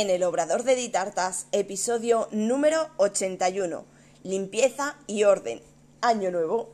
en el Obrador de Ditartas, episodio número 81, limpieza y orden. Año nuevo.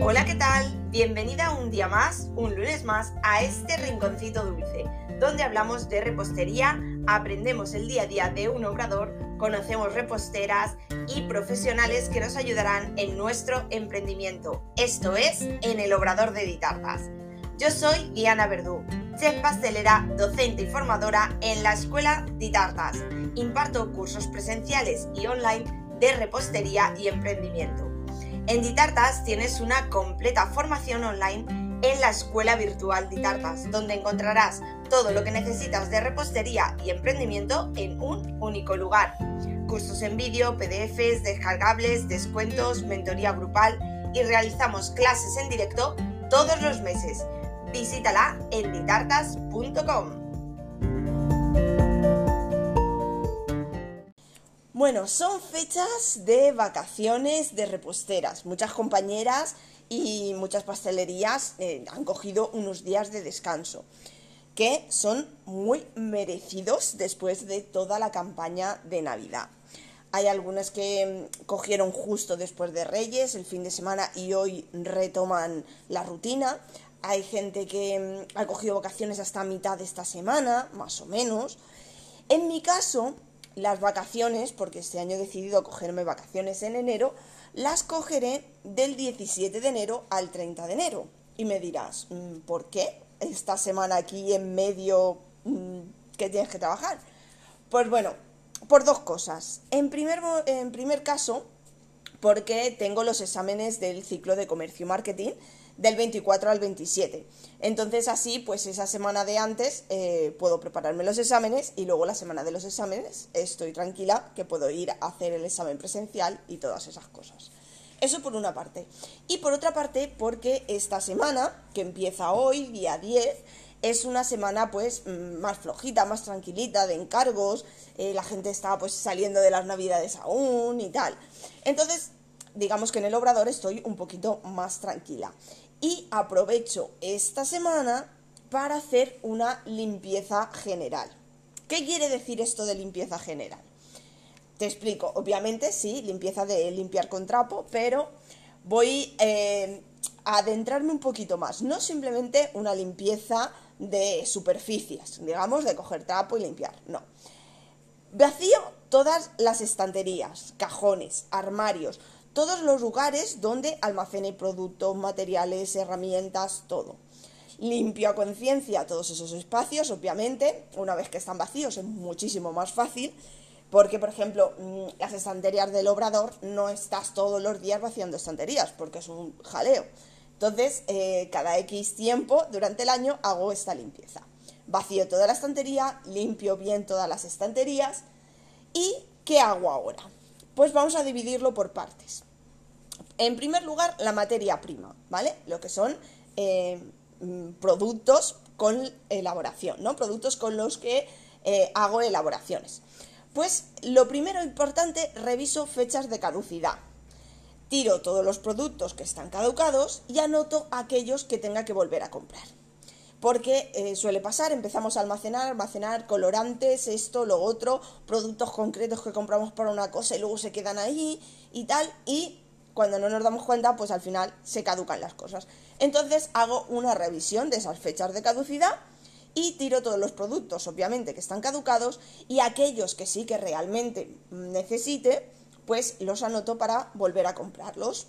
Hola, ¿qué tal? Bienvenida un día más, un lunes más, a este rinconcito dulce, donde hablamos de repostería, aprendemos el día a día de un obrador, conocemos reposteras y profesionales que nos ayudarán en nuestro emprendimiento. Esto es en el Obrador de Ditartas. Yo soy Diana Verdú, chef pastelera, docente y formadora en la Escuela Ditartas. Imparto cursos presenciales y online de repostería y emprendimiento. En Ditartas tienes una completa formación online en la Escuela Virtual Ditartas, donde encontrarás todo lo que necesitas de repostería y emprendimiento en un único lugar. Cursos en vídeo, PDFs, descargables, descuentos, mentoría grupal y realizamos clases en directo todos los meses visítala en ditartas.com. Bueno, son fechas de vacaciones de reposteras. Muchas compañeras y muchas pastelerías eh, han cogido unos días de descanso que son muy merecidos después de toda la campaña de Navidad. Hay algunas que mm, cogieron justo después de Reyes, el fin de semana, y hoy retoman la rutina hay gente que mm, ha cogido vacaciones hasta mitad de esta semana, más o menos. En mi caso, las vacaciones, porque este año he decidido cogerme vacaciones en enero, las cogeré del 17 de enero al 30 de enero. Y me dirás, mm, ¿por qué esta semana aquí en medio mm, que tienes que trabajar? Pues bueno, por dos cosas. En primer, en primer caso, porque tengo los exámenes del ciclo de comercio y marketing del 24 al 27. Entonces así, pues esa semana de antes eh, puedo prepararme los exámenes y luego la semana de los exámenes estoy tranquila que puedo ir a hacer el examen presencial y todas esas cosas. Eso por una parte. Y por otra parte, porque esta semana, que empieza hoy, día 10, es una semana pues mm, más flojita, más tranquilita de encargos, eh, la gente está pues saliendo de las navidades aún y tal. Entonces, digamos que en el obrador estoy un poquito más tranquila y aprovecho esta semana para hacer una limpieza general. ¿Qué quiere decir esto de limpieza general? Te explico, obviamente sí, limpieza de limpiar con trapo, pero voy eh, a adentrarme un poquito más, no simplemente una limpieza de superficies, digamos, de coger trapo y limpiar, no. Vacío todas las estanterías, cajones, armarios, todos los lugares donde almacene productos, materiales, herramientas, todo. Limpio a conciencia todos esos espacios, obviamente, una vez que están vacíos es muchísimo más fácil, porque, por ejemplo, mm, las estanterías del obrador no estás todos los días vaciando estanterías, porque es un jaleo. Entonces, eh, cada X tiempo durante el año hago esta limpieza. Vacío toda la estantería, limpio bien todas las estanterías. ¿Y qué hago ahora? Pues vamos a dividirlo por partes. En primer lugar, la materia prima, ¿vale? Lo que son eh, mm, productos con elaboración, ¿no? Productos con los que eh, hago elaboraciones. Pues lo primero importante, reviso fechas de caducidad. Tiro todos los productos que están caducados y anoto aquellos que tenga que volver a comprar. Porque eh, suele pasar, empezamos a almacenar, almacenar colorantes, esto, lo otro, productos concretos que compramos para una cosa y luego se quedan ahí y tal, y cuando no nos damos cuenta, pues al final se caducan las cosas. Entonces hago una revisión de esas fechas de caducidad y tiro todos los productos, obviamente, que están caducados y aquellos que sí que realmente necesite, pues los anoto para volver a comprarlos.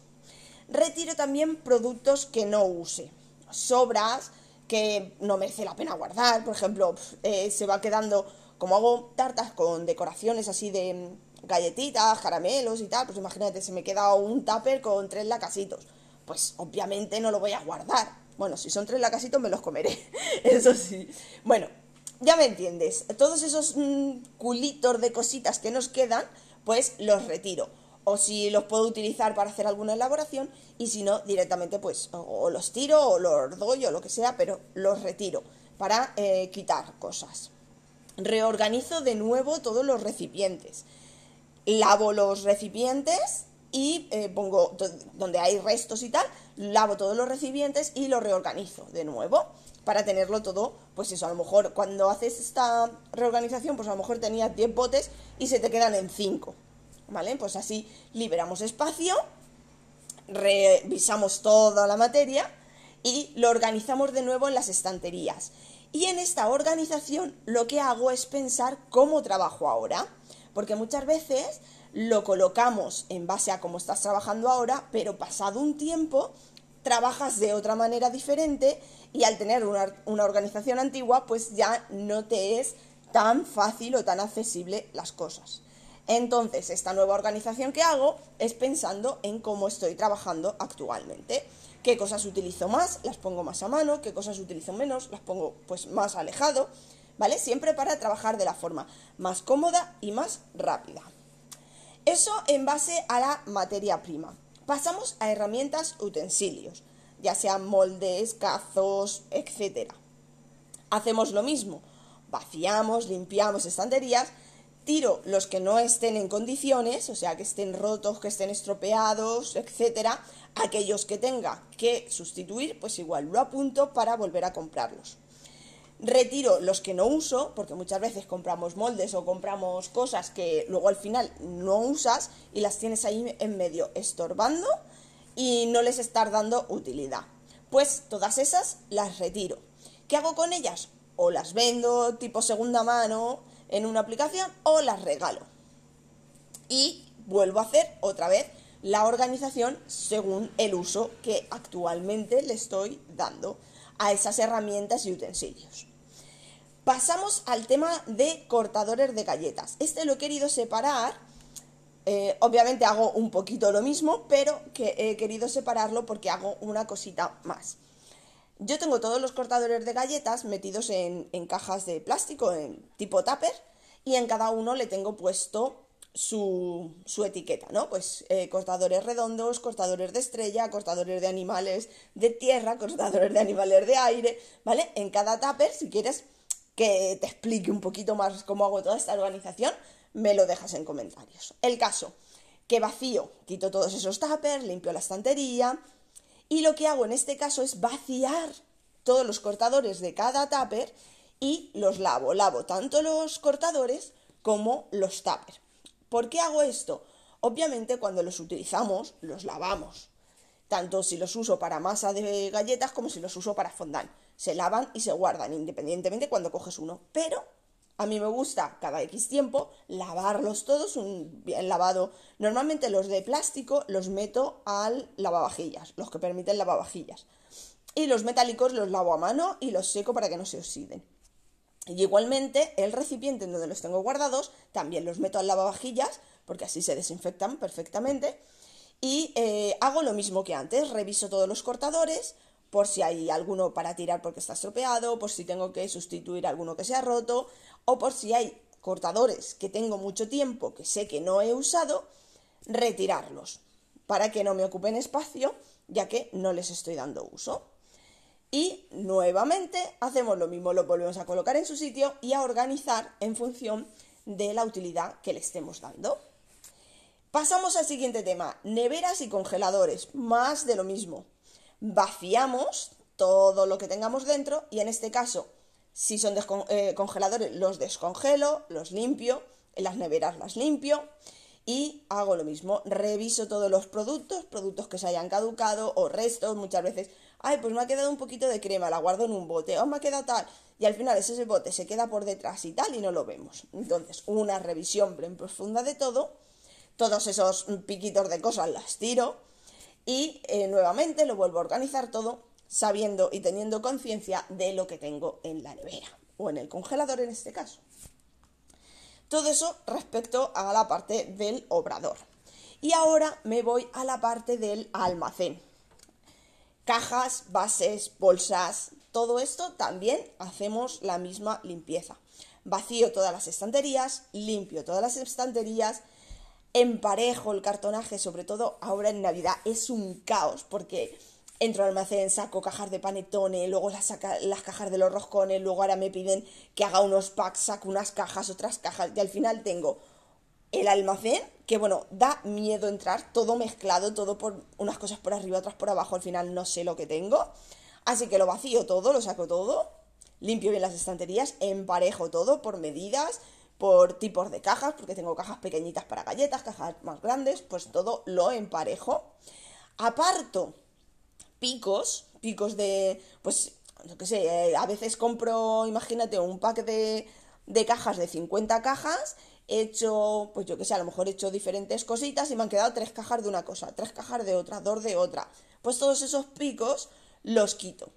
Retiro también productos que no use, sobras que no merece la pena guardar, por ejemplo, eh, se va quedando, como hago tartas con decoraciones así de galletitas, caramelos y tal, pues imagínate, se me queda un tupper con tres lacasitos. Pues obviamente no lo voy a guardar. Bueno, si son tres lacasitos me los comeré, eso sí. Bueno, ya me entiendes. Todos esos mm, culitos de cositas que nos quedan, pues los retiro. O si los puedo utilizar para hacer alguna elaboración, y si no, directamente pues o, los tiro o los doy o lo que sea, pero los retiro para eh, quitar cosas. Reorganizo de nuevo todos los recipientes lavo los recipientes y eh, pongo donde hay restos y tal, lavo todos los recipientes y lo reorganizo de nuevo para tenerlo todo, pues eso, a lo mejor cuando haces esta reorganización, pues a lo mejor tenías 10 botes y se te quedan en 5, ¿vale? Pues así liberamos espacio, revisamos toda la materia y lo organizamos de nuevo en las estanterías. Y en esta organización lo que hago es pensar cómo trabajo ahora, porque muchas veces lo colocamos en base a cómo estás trabajando ahora, pero pasado un tiempo trabajas de otra manera diferente y al tener una, una, organización antigua, pues ya no te es tan fácil o tan accesible las cosas. Entonces, esta nueva organización que hago es pensando en cómo estoy trabajando actualmente. Qué cosas utilizo más, las pongo más a mano, qué cosas utilizo menos, las pongo pues más alejado, ¿vale? Siempre para trabajar de la forma más cómoda y más rápida. Eso en base a la materia prima. Pasamos a herramientas utensilios, ya sean moldes, cazos, etc. Hacemos lo mismo. Vaciamos, limpiamos estanterías, tiro los que no estén en condiciones, o sea, que estén rotos, que estén estropeados, etc. Aquellos que tenga que sustituir, pues igual lo apunto para volver a comprarlos retiro los que no uso, porque muchas veces compramos moldes o compramos cosas que luego al final no usas y las tienes ahí en medio estorbando y no les estás dando utilidad. Pues todas esas las retiro. ¿Qué hago con ellas? O las vendo tipo segunda mano en una aplicación o las regalo. Y vuelvo a hacer otra vez la organización según el uso que actualmente le estoy dando a esas herramientas y utensilios. Pasamos al tema de cortadores de galletas. Este lo he querido separar. Eh, obviamente hago un poquito lo mismo, pero que he querido separarlo porque hago una cosita más. Yo tengo todos los cortadores de galletas metidos en, cajas de plástico, en tipo tupper, y en cada uno le tengo puesto su, etiqueta, ¿no? Pues eh, cortadores redondos, cortadores de estrella, cortadores de animales de tierra, cortadores de animales de aire, ¿vale? En cada tupper, si quieres, que te explique un poquito más cómo hago toda esta organización, me lo dejas en comentarios. El caso, que vacío, quito todos esos tuppers, limpio la estantería y lo que hago en este caso es vaciar todos los cortadores de cada tupper y los lavo. Lavo tanto los cortadores como los tuppers. ¿Por qué hago esto? Obviamente cuando los utilizamos, los lavamos. Tanto si los uso para masa de galletas como si los uso para fondant se lavan y se guardan independientemente cuando coges uno. Pero a mí me gusta cada X tiempo lavarlos todos, un bien lavado. Normalmente los de plástico los meto al lavavajillas, los que permiten lavavajillas. Y los metálicos los lavo a mano y los seco para que no se oxiden. Y igualmente el recipiente en donde los tengo guardados también los meto al lavavajillas porque así se desinfectan perfectamente. Y eh, hago lo mismo que antes, reviso todos los cortadores, por si hay alguno para tirar porque está estropeado, por si tengo que sustituir alguno que se ha roto, o por si hay cortadores que tengo mucho tiempo que sé que no he usado, retirarlos para que no me ocupen espacio, ya que no les estoy dando uso. Y nuevamente hacemos lo mismo, lo volvemos a colocar en su sitio y a organizar en función de la utilidad que le estemos dando. Pasamos al siguiente tema, neveras y congeladores, más de lo mismo vaciamos todo lo que tengamos dentro y en este caso, si son eh, congeladores, los descongelo, los limpio, en las neveras las limpio y hago lo mismo, reviso todos los productos, productos que se hayan caducado o restos, muchas veces, ay, pues me ha quedado un poquito de crema, la guardo en un bote, o me ha quedado tal, y al final ese bote se queda por detrás y tal y no lo vemos. Entonces, una revisión bien profunda de todo, todos esos piquitos de cosas las tiro, y eh, nuevamente lo vuelvo a organizar todo sabiendo y teniendo conciencia de lo que tengo en la nevera o en el congelador en este caso. Todo eso respecto a la parte del obrador. Y ahora me voy a la parte del almacén. Cajas, bases, bolsas, todo esto también hacemos la misma limpieza. Vacío todas las estanterías, limpio todas las estanterías, emparejo el cartonaje, sobre todo ahora en Navidad, es un caos porque entro al almacén, saco cajas de panetone, luego las, las cajas de los roscones, luego ahora me piden que haga unos packs, saco unas cajas, otras cajas, y al final tengo el almacén, que bueno, da miedo entrar, todo mezclado, todo por unas cosas por arriba, otras por abajo, al final no sé lo que tengo. Así que lo vacío todo, lo saco todo, limpio bien las estanterías, emparejo todo por medidas, por tipos de cajas, porque tengo cajas pequeñitas para galletas, cajas más grandes, pues todo lo emparejo. Aparto picos, picos de, pues, no que sé, eh, a veces compro, imagínate, un pack de, de cajas de 50 cajas he hecho, pues yo que sé, a lo mejor he hecho diferentes cositas y me han quedado tres cajas de una cosa, tres cajas de otra, dos de otra. Pues todos esos picos los quito.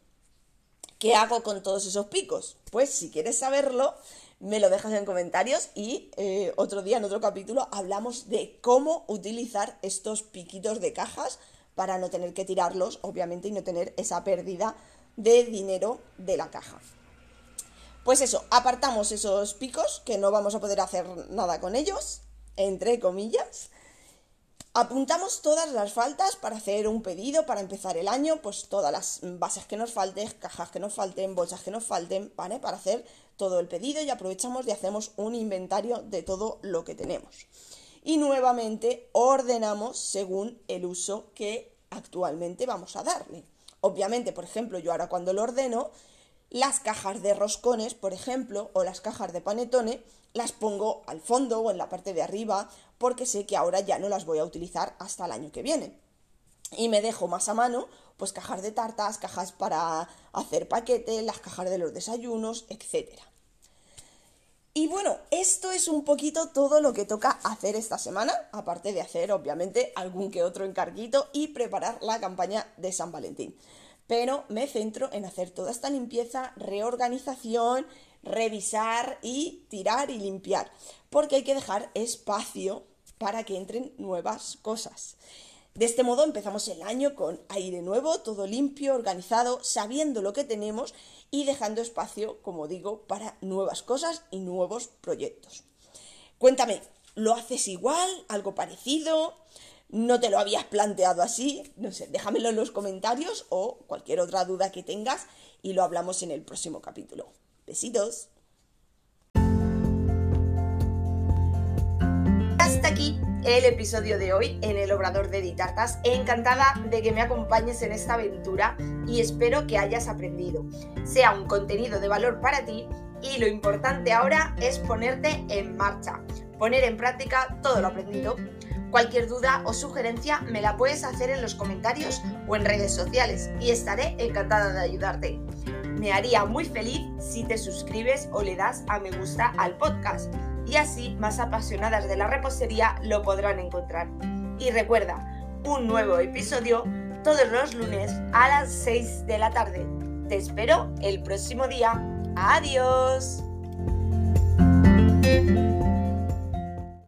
¿Qué hago con todos esos picos? Pues si quieres saberlo, me lo dejas en comentarios y eh, otro día en otro capítulo hablamos de cómo utilizar estos piquitos de cajas para no tener que tirarlos, obviamente, y no tener esa pérdida de dinero de la caja. Pues eso, apartamos esos picos, que no vamos a poder hacer nada con ellos, entre comillas. Apuntamos todas las faltas para hacer un pedido, para empezar el año, pues todas las bases que nos falten, cajas que nos falten, bolsas que nos falten, ¿vale? Para hacer todo el pedido y aprovechamos y hacemos un inventario de todo lo que tenemos. Y nuevamente ordenamos según el uso que actualmente vamos a darle. Obviamente, por ejemplo, yo ahora cuando lo ordeno, las cajas de roscones, por ejemplo, o las cajas de panetone, las pongo al fondo o en la parte de arriba porque sé que ahora ya no las voy a utilizar hasta el año que viene. Y me dejo más a mano, pues cajas de tartas, cajas para hacer paquete, las cajas de los desayunos, etc. Y bueno, esto es un poquito todo lo que toca hacer esta semana, aparte de hacer obviamente algún que otro encarguito y preparar la campaña de San Valentín pero me centro en hacer toda esta limpieza, reorganización, revisar y tirar y limpiar, porque hay que dejar espacio para que entren nuevas cosas. De este modo empezamos el año con aire nuevo, todo limpio, organizado, sabiendo lo que tenemos y dejando espacio, como digo, para nuevas cosas y nuevos proyectos. Cuéntame, ¿lo haces igual? ¿Algo parecido? no te lo habías planteado así, no sé, déjamelo en los comentarios o cualquier otra duda que tengas y lo hablamos en el próximo capítulo. Besitos. El episodio de hoy en el Obrador de Ditartas. Encantada de que me acompañes en esta aventura y espero que hayas aprendido. Sea un contenido de valor para ti y lo importante ahora es ponerte en marcha, poner en práctica todo lo aprendido Cualquier duda o sugerencia me la puedes hacer en los comentarios o en redes sociales y estaré encantada de ayudarte. Me haría muy feliz si te suscribes o le das a me gusta al podcast y así más apasionadas de la repostería lo podrán encontrar. Y recuerda, un nuevo episodio todos los lunes a las 6 de la tarde. Te espero el próximo día. Adiós.